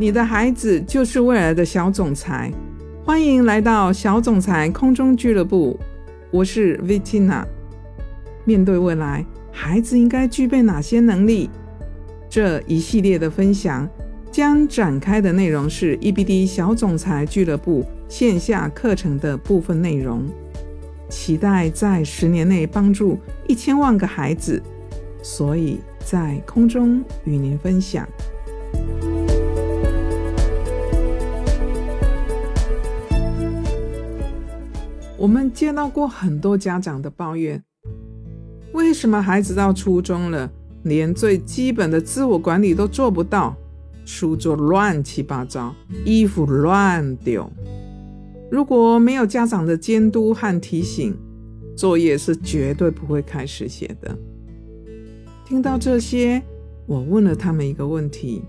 你的孩子就是未来的小总裁。欢迎来到小总裁空中俱乐部，我是 Vitina。面对未来，孩子应该具备哪些能力？这一系列的分享将展开的内容是 EBD 小总裁俱乐部线下课程的部分内容。期待在十年内帮助一千万个孩子，所以在空中与您分享。我们接到过很多家长的抱怨：为什么孩子到初中了，连最基本的自我管理都做不到？书桌乱七八糟，衣服乱丢。如果没有家长的监督和提醒，作业是绝对不会开始写的。听到这些，我问了他们一个问题：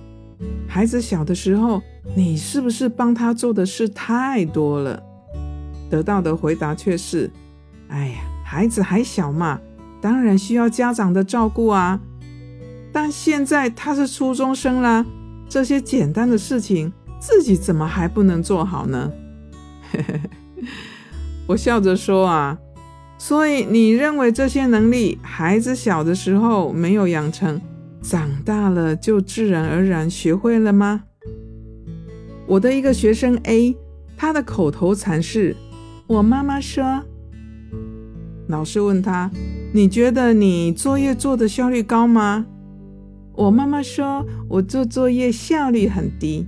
孩子小的时候，你是不是帮他做的事太多了？得到的回答却是：“哎呀，孩子还小嘛，当然需要家长的照顾啊。但现在他是初中生啦，这些简单的事情自己怎么还不能做好呢？” 我笑着说：“啊，所以你认为这些能力，孩子小的时候没有养成，长大了就自然而然学会了吗？”我的一个学生 A，他的口头禅是。我妈妈说：“老师问他，你觉得你作业做的效率高吗？”我妈妈说：“我做作业效率很低。”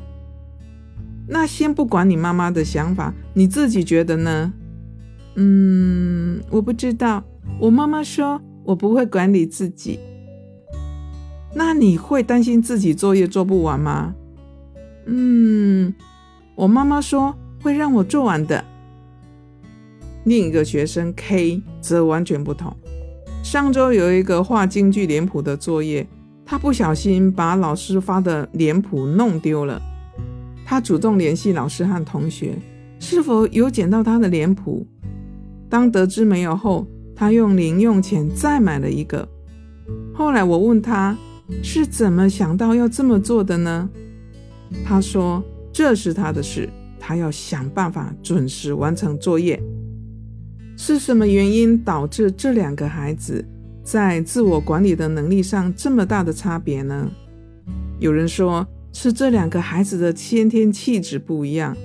那先不管你妈妈的想法，你自己觉得呢？嗯，我不知道。我妈妈说我不会管理自己。那你会担心自己作业做不完吗？嗯，我妈妈说会让我做完的。另一个学生 K 则完全不同。上周有一个画京剧脸谱的作业，他不小心把老师发的脸谱弄丢了。他主动联系老师和同学，是否有捡到他的脸谱？当得知没有后，他用零用钱再买了一个。后来我问他是怎么想到要这么做的呢？他说这是他的事，他要想办法准时完成作业。是什么原因导致这两个孩子在自我管理的能力上这么大的差别呢？有人说是这两个孩子的先天气质不一样。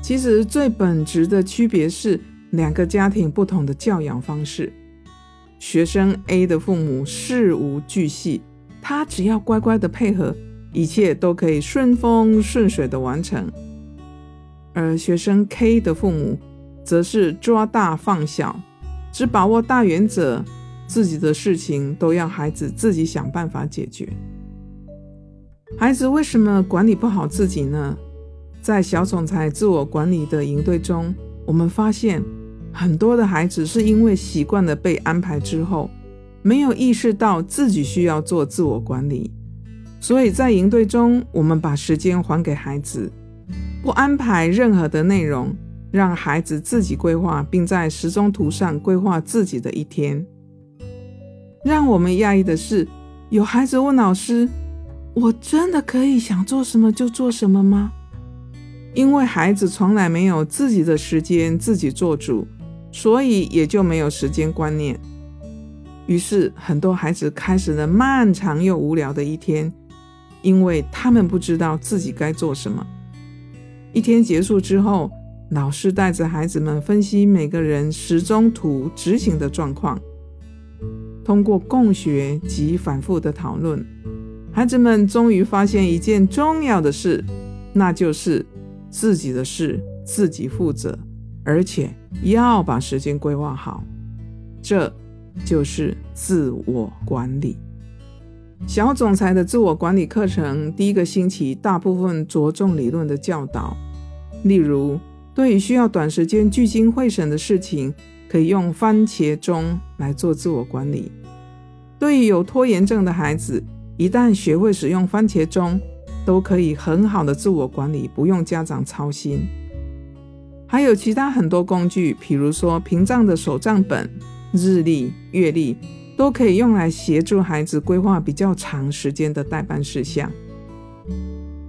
其实最本质的区别是两个家庭不同的教养方式。学生 A 的父母事无巨细，他只要乖乖的配合，一切都可以顺风顺水的完成。而学生 K 的父母。则是抓大放小，只把握大原则，自己的事情都要孩子自己想办法解决。孩子为什么管理不好自己呢？在小总裁自我管理的营队中，我们发现很多的孩子是因为习惯了被安排之后，没有意识到自己需要做自我管理，所以在营队中，我们把时间还给孩子，不安排任何的内容。让孩子自己规划，并在时钟图上规划自己的一天。让我们讶异的是，有孩子问老师：“我真的可以想做什么就做什么吗？”因为孩子从来没有自己的时间自己做主，所以也就没有时间观念。于是，很多孩子开始了漫长又无聊的一天，因为他们不知道自己该做什么。一天结束之后。老师带着孩子们分析每个人时钟图执行的状况，通过共学及反复的讨论，孩子们终于发现一件重要的事，那就是自己的事自己负责，而且要把时间规划好。这就是自我管理。小总裁的自我管理课程第一个星期大部分着重理论的教导，例如。对于需要短时间聚精会神的事情，可以用番茄钟来做自我管理。对于有拖延症的孩子，一旦学会使用番茄钟，都可以很好的自我管理，不用家长操心。还有其他很多工具，比如说屏障的手账本、日历、月历，都可以用来协助孩子规划比较长时间的代办事项。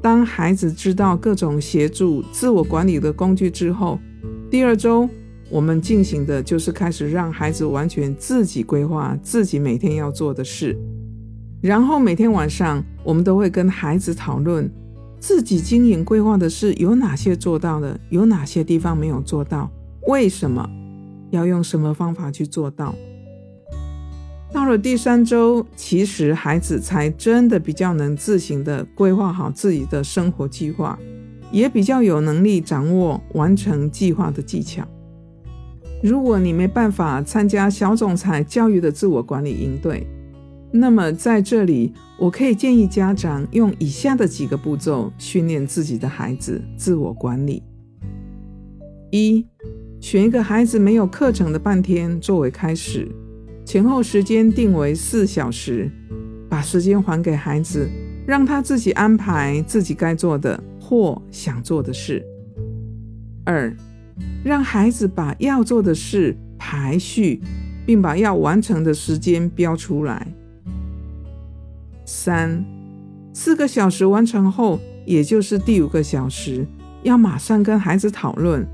当孩子知道各种协助自我管理的工具之后，第二周我们进行的就是开始让孩子完全自己规划自己每天要做的事，然后每天晚上我们都会跟孩子讨论自己经营规划的事有哪些做到了，有哪些地方没有做到，为什么要用什么方法去做到。到了第三周，其实孩子才真的比较能自行的规划好自己的生活计划，也比较有能力掌握完成计划的技巧。如果你没办法参加小总裁教育的自我管理营队，那么在这里，我可以建议家长用以下的几个步骤训练自己的孩子自我管理：一，选一个孩子没有课程的半天作为开始。前后时间定为四小时，把时间还给孩子，让他自己安排自己该做的或想做的事。二，让孩子把要做的事排序，并把要完成的时间标出来。三，四个小时完成后，也就是第五个小时，要马上跟孩子讨论，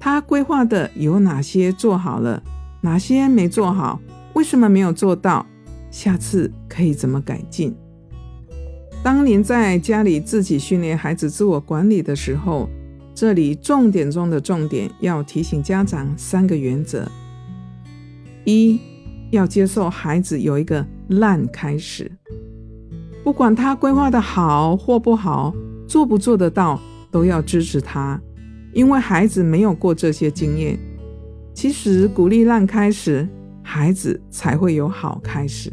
他规划的有哪些做好了，哪些没做好。为什么没有做到？下次可以怎么改进？当您在家里自己训练孩子自我管理的时候，这里重点中的重点要提醒家长三个原则：一要接受孩子有一个烂开始，不管他规划的好或不好，做不做得到，都要支持他，因为孩子没有过这些经验。其实鼓励烂开始。孩子才会有好开始。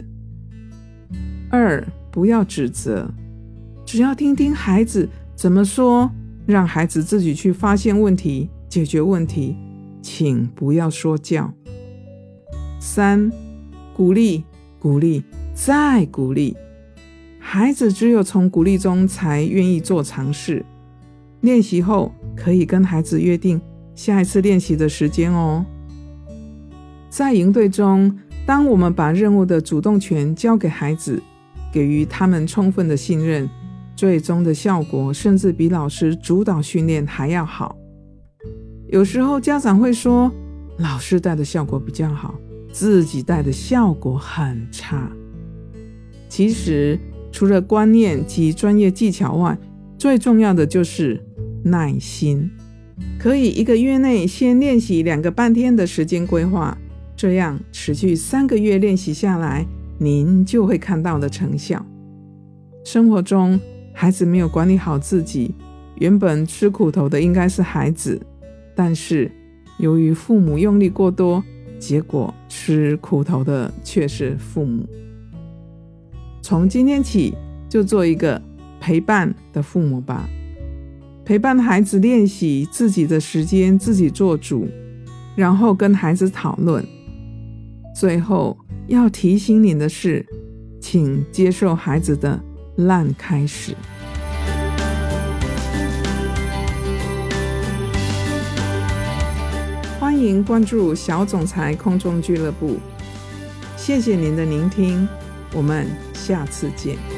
二，不要指责，只要听听孩子怎么说，让孩子自己去发现问题、解决问题，请不要说教。三，鼓励，鼓励，再鼓励。孩子只有从鼓励中才愿意做尝试。练习后，可以跟孩子约定下一次练习的时间哦。在营队中，当我们把任务的主动权交给孩子，给予他们充分的信任，最终的效果甚至比老师主导训练还要好。有时候家长会说，老师带的效果比较好，自己带的效果很差。其实，除了观念及专业技巧外，最重要的就是耐心。可以一个月内先练习两个半天的时间规划。这样持续三个月练习下来，您就会看到的成效。生活中，孩子没有管理好自己，原本吃苦头的应该是孩子，但是由于父母用力过多，结果吃苦头的却是父母。从今天起，就做一个陪伴的父母吧，陪伴孩子练习自己的时间自己做主，然后跟孩子讨论。最后要提醒你的是，请接受孩子的烂开始。欢迎关注小总裁空中俱乐部，谢谢您的聆听，我们下次见。